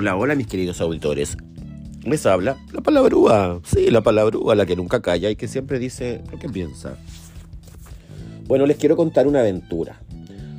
Hola, hola mis queridos auditores. Les habla la palabrúa, sí, la palabrúa, la que nunca calla y que siempre dice lo que piensa. Bueno, les quiero contar una aventura.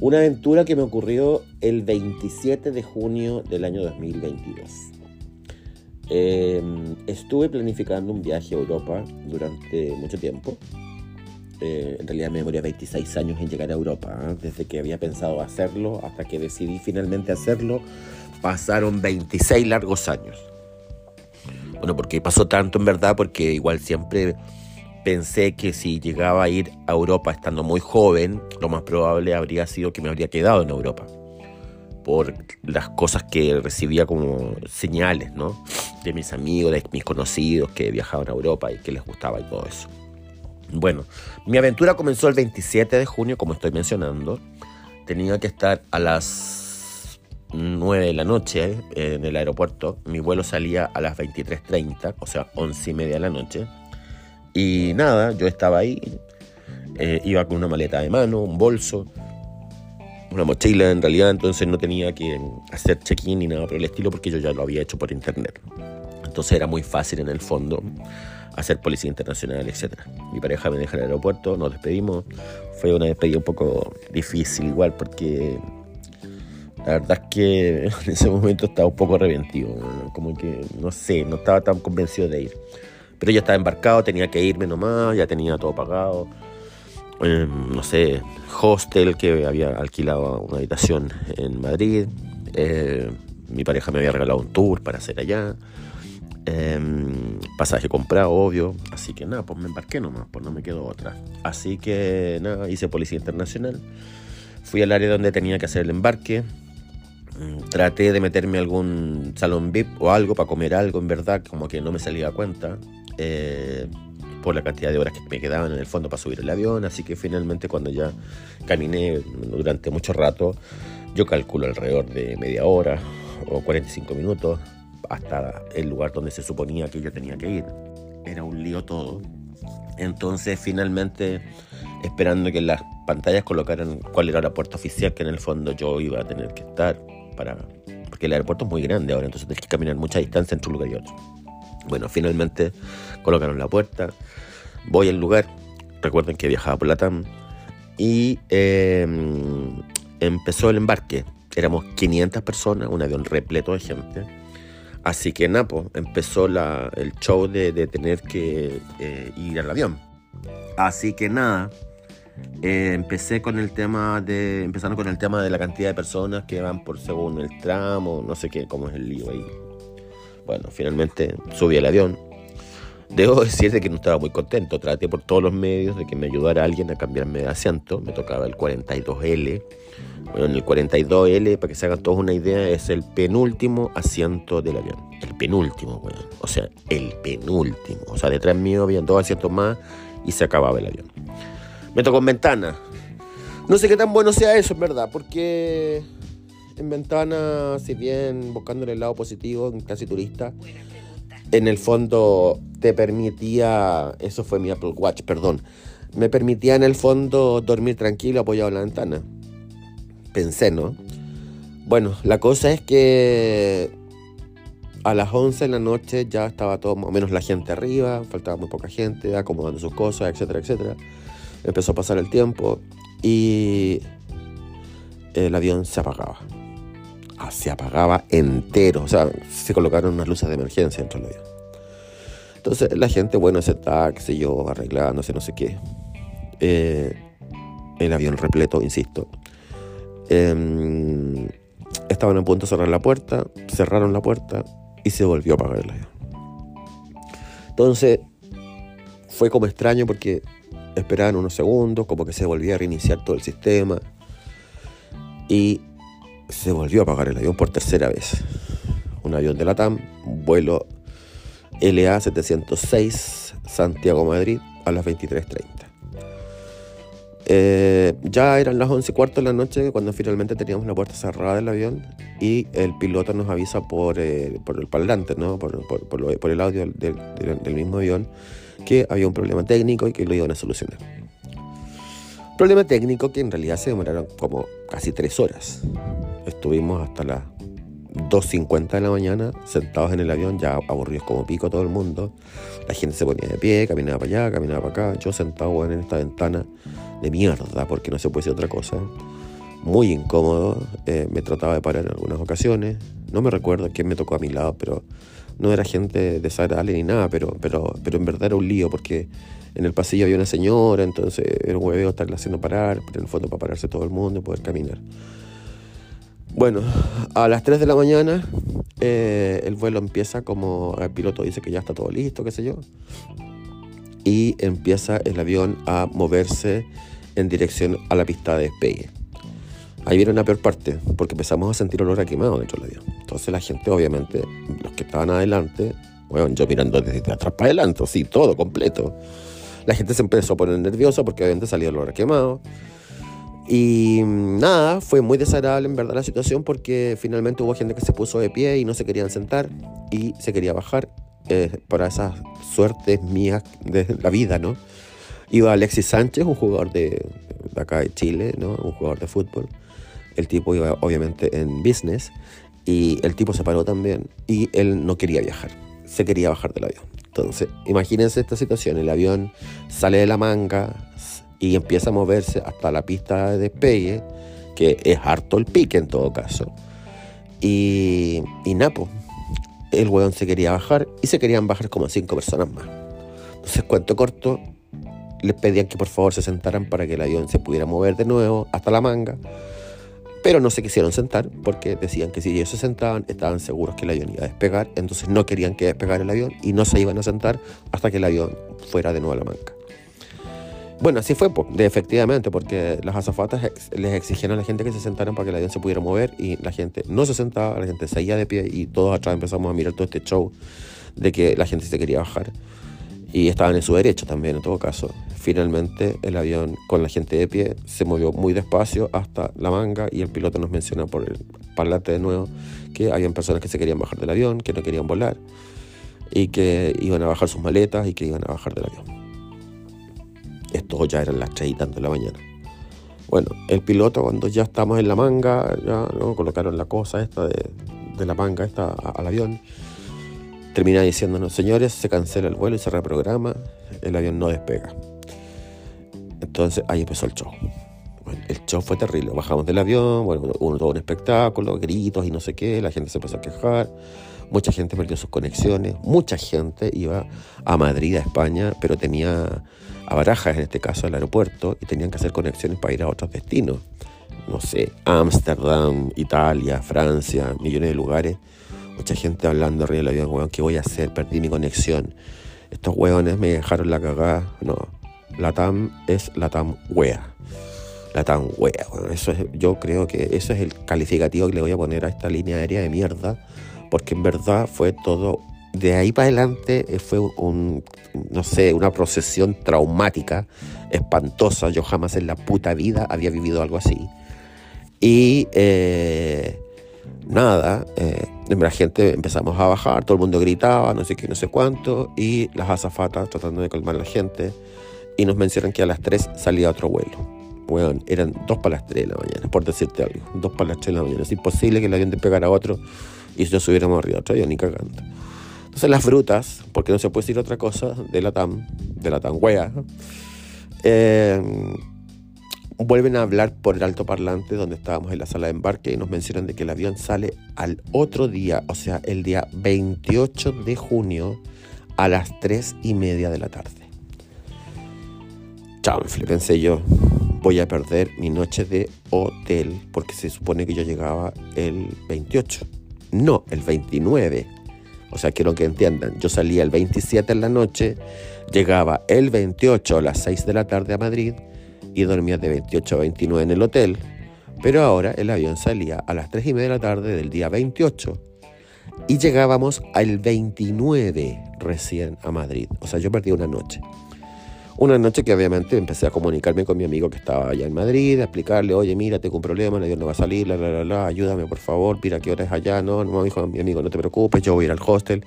Una aventura que me ocurrió el 27 de junio del año 2022. Em, estuve planificando un viaje a Europa durante mucho tiempo. Eh, en realidad me demoré 26 años en llegar a Europa, ¿eh? desde que había pensado hacerlo hasta que decidí finalmente hacerlo, pasaron 26 largos años. Bueno, porque pasó tanto en verdad, porque igual siempre pensé que si llegaba a ir a Europa estando muy joven, lo más probable habría sido que me habría quedado en Europa. Por las cosas que recibía como señales, ¿no? De mis amigos, de mis conocidos que viajaban a Europa y que les gustaba y todo eso. Bueno, mi aventura comenzó el 27 de junio, como estoy mencionando. Tenía que estar a las 9 de la noche en el aeropuerto. Mi vuelo salía a las 23.30, o sea, 11 y media de la noche. Y nada, yo estaba ahí. Eh, iba con una maleta de mano, un bolso, una mochila en realidad, entonces no tenía que hacer check-in ni nada por el estilo porque yo ya lo había hecho por internet. Entonces era muy fácil en el fondo hacer policía internacional, etc. Mi pareja me deja en el aeropuerto, nos despedimos. Fue una despedida un poco difícil igual porque la verdad es que en ese momento estaba un poco arrepentido, como que no sé, no estaba tan convencido de ir. Pero yo estaba embarcado, tenía que irme nomás, ya tenía todo pagado. Em, no sé, hostel que había alquilado una habitación en Madrid. Eh, mi pareja me había regalado un tour para hacer allá. Em, pasaje comprado, obvio. Así que nada, pues me embarqué nomás, pues no me quedó otra. Así que nada, hice policía internacional. Fui al área donde tenía que hacer el embarque. Mm, traté de meterme a algún salón VIP o algo para comer algo, en verdad, como que no me salía a cuenta. Eh, por la cantidad de horas que me quedaban en el fondo para subir el avión. Así que finalmente cuando ya caminé durante mucho rato, yo calculo alrededor de media hora o 45 minutos hasta el lugar donde se suponía que yo tenía que ir. Era un lío todo. Entonces finalmente, esperando que las pantallas colocaran cuál era la puerta oficial que en el fondo yo iba a tener que estar Porque el aeropuerto es muy grande ahora, entonces tienes que caminar mucha distancia entre un lugar y otro. Bueno, finalmente colocaron la puerta, voy al lugar, recuerden que viajaba por la TAM, y em, empezó el embarque. Éramos 500 personas, un avión repleto de gente Así que Napo empezó el show de, tener que eh, ir al avión. Así que nada, eh, empecé con el tema de. Empezaron con el tema de la cantidad de personas que van por según el tramo, no sé qué, cómo es el lío ahí. Bueno, finalmente subí al avión. Debo decirte que no estaba muy contento. Traté por todos los medios de que me ayudara alguien a cambiarme de asiento. Me tocaba el 42L bueno, en el 42L, para que se hagan todos una idea, es el penúltimo asiento del avión. El penúltimo, bueno. O sea, el penúltimo. O sea, detrás mío habían dos asientos más y se acababa el avión. Me tocó en ventana. No sé qué tan bueno sea eso, en verdad, porque en ventana, si bien buscando el lado positivo, en clase turista, en el fondo te permitía, eso fue mi Apple Watch, perdón, me permitía en el fondo dormir tranquilo apoyado en la ventana pensé, ¿no? Bueno, la cosa es que a las 11 de la noche ya estaba todo más o menos la gente arriba, faltaba muy poca gente, acomodando sus cosas, etcétera, etcétera. Empezó a pasar el tiempo y el avión se apagaba. Ah, se apagaba entero, o sea, se colocaron unas luces de emergencia dentro del avión. Entonces la gente, bueno, ese taxi, yo arreglándose, no sé qué. Eh, el avión repleto, insisto. Em, estaban a punto de cerrar la puerta, cerraron la puerta y se volvió a apagar el avión. Entonces fue como extraño porque esperaban unos segundos, como que se volvía a reiniciar todo el sistema y se volvió a apagar el avión por tercera vez. Un avión de la TAM, vuelo LA 706 Santiago-Madrid a las 23.30. Eh, ya eran las 11 y cuarto de la noche cuando finalmente teníamos la puerta cerrada del avión y el piloto nos avisa por, eh, por el parlante, ¿no? por, por, el audio del, del, mismo avión, que había un problema técnico y que lo iban a solucionar. Problema técnico que en realidad se demoraron como casi tres horas. Estuvimos hasta las 2.50 de la mañana, sentados en el avión, ya aburridos como pico todo el mundo. La gente se ponía de pie, caminaba para allá, caminaba para acá. Yo sentado en esta ventana de mierda, porque no se puede decir otra cosa. Muy incómodo, eh, me trataba de parar en algunas ocasiones. No me recuerdo quién me tocó a mi lado, pero no era gente desagradable ni nada, pero, pero, pero en verdad era un lío porque en el pasillo había una señora, entonces era un hueveo estarla haciendo parar, pero en el fondo para pararse todo el mundo y poder caminar. Bueno, a las 3 de la mañana eh, el vuelo empieza como el piloto dice que ya está todo listo, qué sé yo, y empieza el avión a moverse en dirección a la pista de despegue. Ahí viene una peor parte, porque empezamos a sentir olor a quemado dentro del avión. Entonces la gente, obviamente, los que estaban adelante, bueno, yo mirando desde atrás para adelante, sí, todo completo. La gente se empezó a poner nerviosa porque obviamente salía olor a quemado. Y nada, fue muy desagradable en verdad la situación porque finalmente hubo gente que se puso de pie y no se querían sentar y se quería bajar eh, para esas suertes mías de la vida, ¿no? Iba Alexis Sánchez, un jugador de, de acá de Chile, ¿no? Un jugador de fútbol. El tipo iba obviamente en business y el tipo se paró también y él no quería viajar, se quería bajar del avión. Entonces, imagínense esta situación, el avión sale de la manga, y empieza a moverse hasta la pista de despegue, que es harto el pique en todo caso. Y, y Napo, el weón se quería bajar y se querían bajar como cinco personas más. Entonces, cuento corto, les pedían que por favor se sentaran para que el avión se pudiera mover de nuevo hasta la manga. Pero no se quisieron sentar porque decían que si ellos se sentaban estaban seguros que el avión iba a despegar, entonces no querían que despegara el avión y no se iban a sentar hasta que el avión fuera de nuevo a la manga. Bueno, así fue, efectivamente, porque las azafatas les exigieron a la gente que se sentaran para que el avión se pudiera mover y la gente no se sentaba, la gente seguía de pie y todos atrás empezamos a mirar todo este show de que la gente se quería bajar y estaban en su derecho también en todo caso. Finalmente el avión con la gente de pie se movió muy despacio hasta la manga y el piloto nos menciona por el parlante de nuevo que habían personas que se querían bajar del avión, que no querían volar y que iban a bajar sus maletas y que iban a bajar del avión. Esto ya eran las 3 y tanto de la mañana. Bueno, el piloto cuando ya estamos en la manga, ya colocaron la cosa esta de, la manga esta al avión, termina diciéndonos, señores, se cancela el vuelo y se reprograma, el avión no despega. Entonces ahí empezó el show. el show fue terrible. Bajamos del avión, bueno, hubo todo un espectáculo, gritos y no sé qué, la gente se empezó a quejar, mucha gente perdió sus conexiones, mucha gente iba a Madrid, a España, pero tenía a Barajas, en este caso al aeropuerto, y tenían que hacer conexiones para ir a otros destinos. No sé, Ámsterdam, Italia, Francia, millones de lugares. Mucha gente hablando arriba del avión, weón, ¿qué voy a hacer? Perdí mi conexión. Estos weones me dejaron la cagada. No, la TAM es la TAM wea. La TAM wea, Eso es, yo creo que eso es el calificativo que le voy a poner a esta línea aérea de mierda, porque en verdad fue todo de ahí para adelante eh, fue un, no sé, una procesión traumática, espantosa. Yo jamás en la puta vida había vivido algo así. Y eh, nada, eh, la gente empezamos a bajar, todo el mundo gritaba, no sé qué, no sé cuánto, y las azafatas tratando de calmar a la gente, y nos mencionan que a las 3 salía otro vuelo. Bueno, eran dos para las 3 de la mañana, por decirte algo, dos para las 3 de la mañana. Es imposible que el avión pegara a otro y si nos hubiéramos arriba otro avión, ni cagando. Entonces las frutas, porque no se puede decir otra cosa, de la TAM, de la TAM wea, eh, vuelven a hablar por el altoparlante donde estábamos en la sala de embarque y nos mencionan de que el avión sale al otro día, o sea, el día 28 de junio a las 3 y media de la tarde. Chao, pensé yo, voy a perder mi noche de hotel porque se supone que yo llegaba el 28. No, el 29 o sea, quiero que entiendan, yo salía el 27 en la noche, llegaba el 28 a las 6 de la tarde a Madrid y dormía de 28 a 29 en el hotel, pero ahora el avión salía a las 3 y media de la tarde del día 28 y llegábamos al 29 recién a Madrid. O sea, yo perdí una noche. Una noche que obviamente empecé a comunicarme con mi amigo que estaba allá en Madrid, a explicarle, oye, mira, tengo un problema, el avión no va a salir, la, la, la, la, ayúdame por favor, mira qué hora es allá, no, no, dijo mi amigo, no te preocupes, yo voy a ir al hostel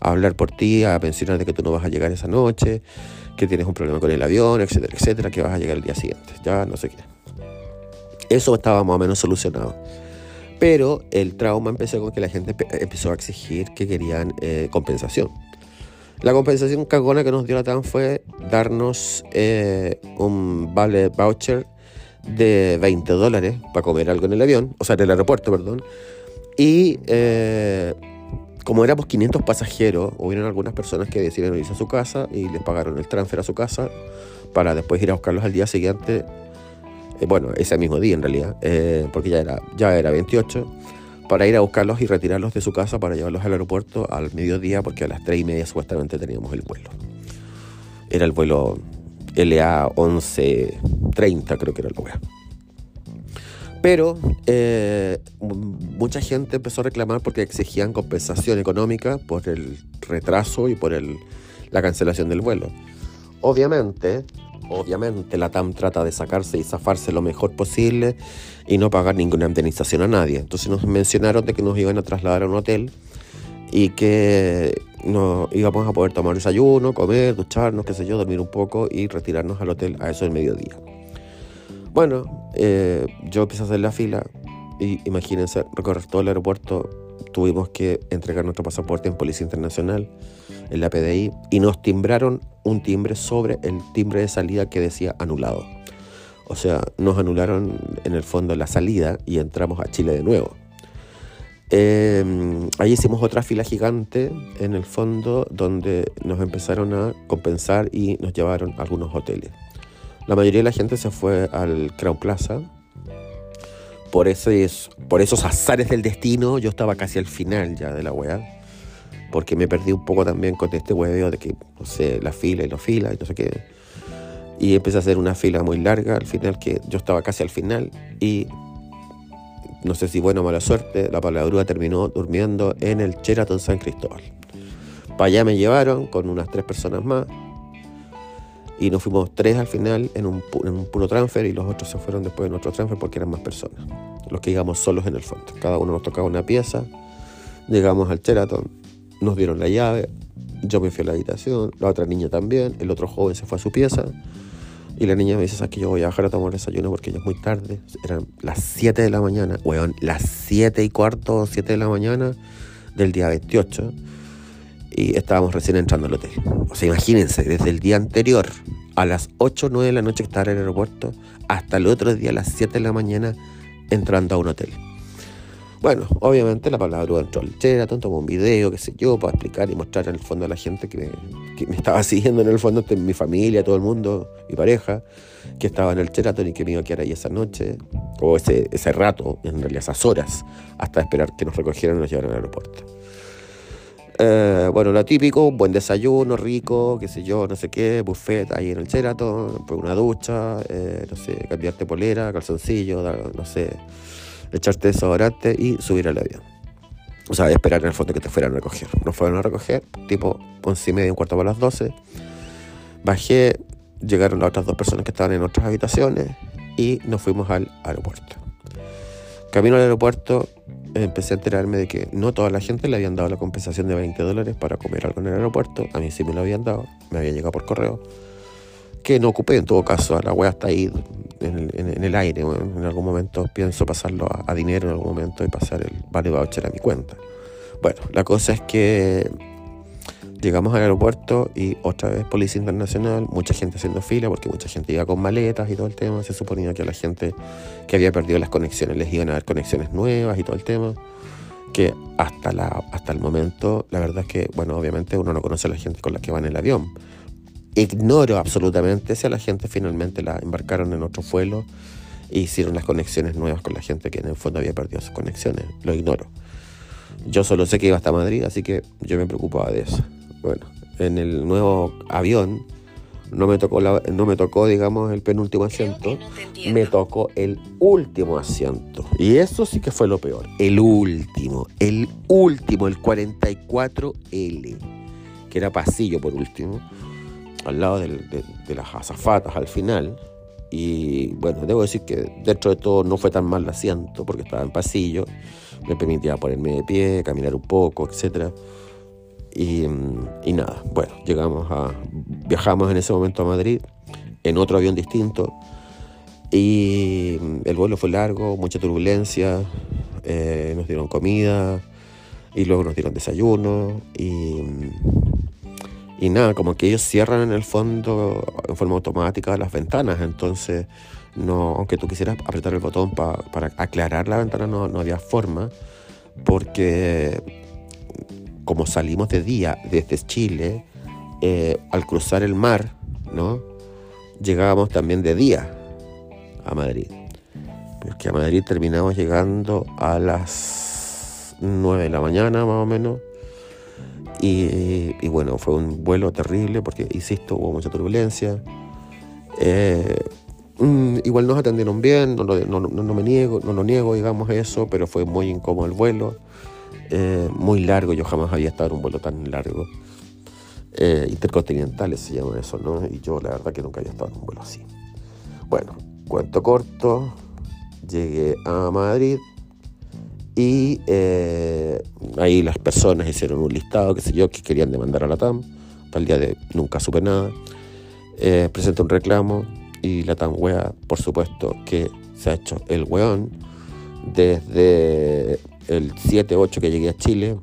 a hablar por ti, a mencionar de que tú no vas a llegar esa noche, que tienes un problema con el avión, etcétera, etcétera, que vas a llegar el día siguiente, ya no sé qué. Eso estaba más o menos solucionado. Pero el trauma empezó con que la gente empezó a exigir que querían eh, compensación. La compensación cagona que nos dio la TAM fue darnos eh, un vale voucher de 20 dólares para comer algo en el avión, o sea, en el aeropuerto, perdón. Y eh, como éramos 500 pasajeros, hubieron algunas personas que decidieron irse a su casa y les pagaron el transfer a su casa para después ir a buscarlos al día siguiente, eh, bueno, ese mismo día en realidad, porque ya era, ya era 28 para ir a buscarlos y retirarlos de su casa para llevarlos al aeropuerto al mediodía porque a las 3 y media supuestamente teníamos el vuelo. Era el vuelo LA 1130 creo que era la wea. Pero eh, mucha gente empezó a reclamar porque exigían compensación económica por el retraso y por el, la cancelación del vuelo. Obviamente, obviamente la TAM trata de sacarse y zafarse lo mejor posible y no pagar ninguna indemnización a nadie. Entonces nos mencionaron de que nos iban a trasladar a un hotel y que nos íbamos a poder tomar desayuno, comer, ducharnos, qué sé yo, dormir un poco y retirarnos al hotel a eso del mediodía. Bueno, eh, yo empecé a hacer la fila y imagínense, recorrer todo el aeropuerto, tuvimos que entregar nuestro pasaporte en Policía Internacional, en la PDI, y nos timbraron un timbre sobre el timbre de salida que decía anulado. O sea, nos anularon en el fondo la salida y entramos a Chile de nuevo. Eh, ahí hicimos otra fila gigante en el fondo donde nos empezaron a compensar y nos llevaron a algunos hoteles. La mayoría de la gente se fue al Crown Plaza. Por, ese, por esos azares del destino, yo estaba casi al final ya de la weá. Porque me perdí un poco también con este hueveo de que, no sé, la fila y la fila y no sé qué. Y empecé a hacer una fila muy larga al final, que yo estaba casi al final. Y no sé si buena o mala suerte, la palabra terminó durmiendo en el Sheraton San Cristóbal. Para allá me llevaron con unas tres personas más y nos fuimos tres al final en un, puro transfer y los otros se fueron después en otro transfer porque eran más personas. Los que íbamos solos en el fondo. Cada uno nos tocaba una pieza, llegamos al Sheraton, nos dieron la llave, yo me fui a la habitación, la otra niña también, el otro joven se fue a su pieza y la niña me dice, ¿sabes que yo voy a bajar a tomar desayuno porque ya es muy tarde? Eran las 7 de la mañana, weón, las 7 y cuarto, 7 de la mañana del día 28. Y estábamos recién entrando al hotel. O sea, imagínense, desde el día anterior a las 8 o 9 de la noche que estaba en el aeropuerto, hasta el otro día a las 7 de la mañana entrando a un hotel. Bueno, obviamente la palabra entró al Sheraton, tomó un video, qué sé yo, para explicar y mostrar en el fondo a la gente que me, estaba siguiendo en el fondo, mi familia, todo el mundo, mi pareja, que estaba en el Sheraton y que me iba a quedar ahí esa noche, o ese, ese rato, en realidad esas horas, hasta esperar que nos recogieran y nos llevaran al aeropuerto. Eh, bueno, lo típico, buen desayuno rico, qué sé yo, no sé qué, buffet ahí en el Sheraton, una ducha, eh, no sé, cambiarte polera, calzoncillo, no sé echarte desodorante y subir al avión. O sea, esperar en el fondo que te fueran a recoger. Nos fueron a recoger, tipo once y media, un cuarto para las 12. Bajé, llegaron las otras dos personas que estaban en otras habitaciones y nos fuimos al aeropuerto. Camino al aeropuerto, empecé a enterarme de que no toda la gente le habían dado la compensación de 20 dólares para comer algo en el aeropuerto. A mí sí me lo habían dado, me había llegado por correo. Que no ocupé en todo caso, la wea está ahí en el, aire. en algún momento pienso pasarlo a, dinero en algún momento y pasar el vale voucher a mi cuenta. Bueno, la cosa es que llegamos al aeropuerto y otra vez Policía Internacional, mucha gente haciendo fila porque mucha gente iba con maletas y todo el tema. Se suponía que a la gente que había perdido las conexiones les iban a dar conexiones nuevas y todo el tema. Que hasta, la, hasta el momento, la verdad es que, bueno, obviamente uno no conoce a la gente con la que va en el avión Ignoro absolutamente si a la gente finalmente la embarcaron en otro vuelo e hicieron las conexiones nuevas con la gente que en el fondo había perdido sus conexiones. Lo ignoro. Yo solo sé que iba hasta Madrid, así que yo me preocupaba de eso. Bueno, en el nuevo avión no me tocó, no me tocó digamos, el penúltimo asiento, me tocó el último asiento. Y eso sí que fue lo peor. El último, el último, el 44L, que era pasillo por último al lado de, las azafatas al final. Y bueno, debo decir que dentro de todo no fue tan mal el asiento porque estaba en pasillo, me permitía ponerme de pie, caminar un poco, etc. Y, nada, bueno, llegamos a. Viajamos en ese momento a Madrid en otro avión distinto y el vuelo fue largo, mucha turbulencia. eh, nos dieron comida y luego nos dieron desayuno y, y nada, como que ellos cierran en el fondo en forma automática las ventanas, entonces no, aunque tú quisieras apretar el botón para aclarar la ventana no, no había forma porque como salimos de día desde Chile, eh, al cruzar el mar, ¿no? Llegábamos también de día a Madrid. Porque a Madrid terminamos llegando a las 9 de la mañana más o menos. Y, bueno, fue un vuelo terrible porque, insisto, hubo mucha turbulencia. Eh, mm, igual nos atendieron bien, no, no, me niego, no lo niego, digamos eso, pero fue muy incómodo el vuelo, eh, muy largo, yo jamás había estado en un vuelo tan largo. Eh, intercontinentales se llama eso, ¿no? Y yo la verdad que nunca había estado en un vuelo así. Bueno, cuento corto, llegué a Madrid y eh, ahí las personas hicieron un listado, qué sé yo, que querían demandar a la TAM. El día de nunca supe nada. Eh, presenté un reclamo y la TAM wea, por supuesto, que se ha hecho el weón desde el 7-8 que llegué a Chile.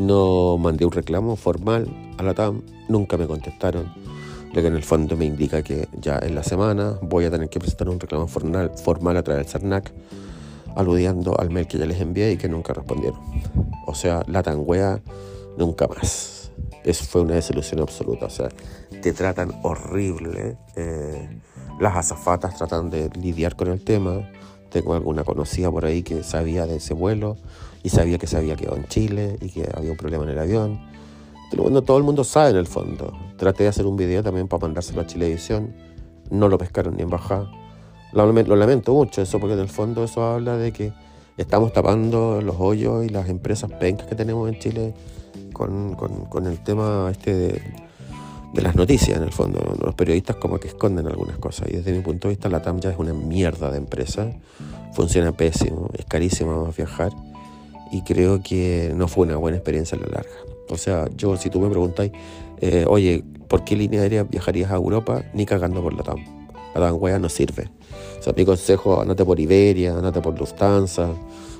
No mandé un reclamo formal a la TAM, nunca me contestaron, lo que en el fondo me indica que ya en la semana voy a tener que presentar un reclamo formal, formal a través del CERNAC, aludiendo al mail que ya les envié y que nunca respondieron. O sea, la wea nunca más. Eso fue una desilusión absoluta. O sea, te tratan horrible. Eh, las azafatas tratan de lidiar con el tema. Tengo alguna conocida por ahí que sabía de ese vuelo y sabía que se había quedado en Chile y que había un problema en el avión todo el mundo sabe en el fondo. Traté de hacer un video también para mandárselo a Chilevisión. No lo pescaron ni en bajada. Lo, lamento mucho eso, porque en el fondo eso habla de que estamos tapando los hoyos y las empresas pencas que tenemos en Chile con, el tema este de, las noticias, en el fondo. Los periodistas como que esconden algunas cosas. Y desde mi punto de vista, la TAM ya es una mierda de empresa. Funciona pésimo, es carísimo viajar. Y creo que no fue una buena experiencia a la larga. O sea, yo si tú me preguntáis, eh, oye, ¿por qué línea aérea viajarías a Europa? Ni cagando por la TAM. La TAM wea no sirve. O sea, mi consejo, andate por Iberia, andate por Lufthansa,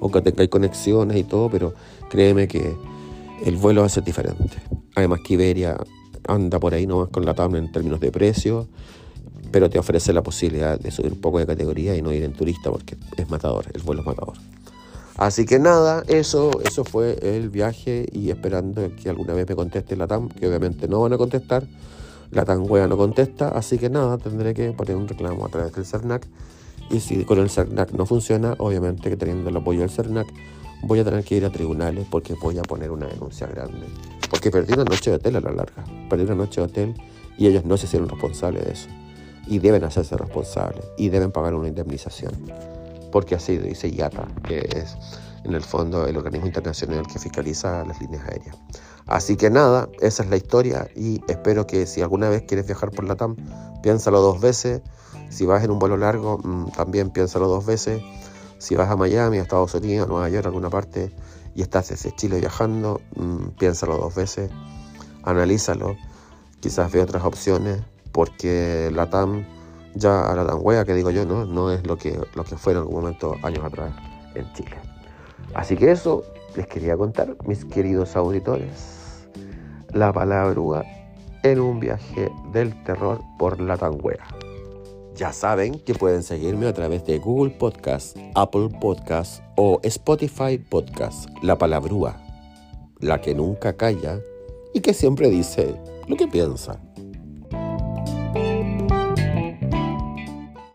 aunque tengáis conexiones y todo, pero créeme que el vuelo va a ser diferente. Además que Iberia anda por ahí nomás con la TAM en términos de precio, pero te ofrece la posibilidad de subir un poco de categoría y no ir en turista porque es matador, el vuelo es matador. Así que nada, eso, eso fue el viaje y esperando que alguna vez me conteste la TAM, que obviamente no van a contestar. La TAM wea no contesta, así que nada, tendré que poner un reclamo a través del CERNAC. Y si con el CERNAC no funciona, obviamente que teniendo el apoyo del CERNAC, voy a tener que ir a tribunales porque voy a poner una denuncia grande. Porque perdí una noche de hotel a la larga. Perdí una noche de hotel y ellos no se hicieron responsables de eso. Y deben hacerse responsables y deben pagar una indemnización porque así dice IATA, que es en el fondo el organismo internacional que fiscaliza las líneas aéreas. Así que nada, esa es la historia y espero que si alguna vez quieres viajar por la TAM, piénsalo dos veces. Si vas en un vuelo largo, mm, también piénsalo dos veces. Si vas a Miami, a Estados Unidos, a Nueva York, a alguna parte, y estás desde Chile viajando, mm, piénsalo dos veces, analízalo, quizás ve otras opciones, porque la TAM ya la tan wea que digo yo, ¿no? No es lo que, lo que fue en algún momento años atrás en Chile. Así que eso les quería contar, mis queridos auditores. La palabra en un viaje del terror por la tangüera. Ya saben que pueden seguirme a través de Google Podcast, Apple Podcast o Spotify Podcast. La palabrúa, la que nunca calla y que siempre dice lo que piensa.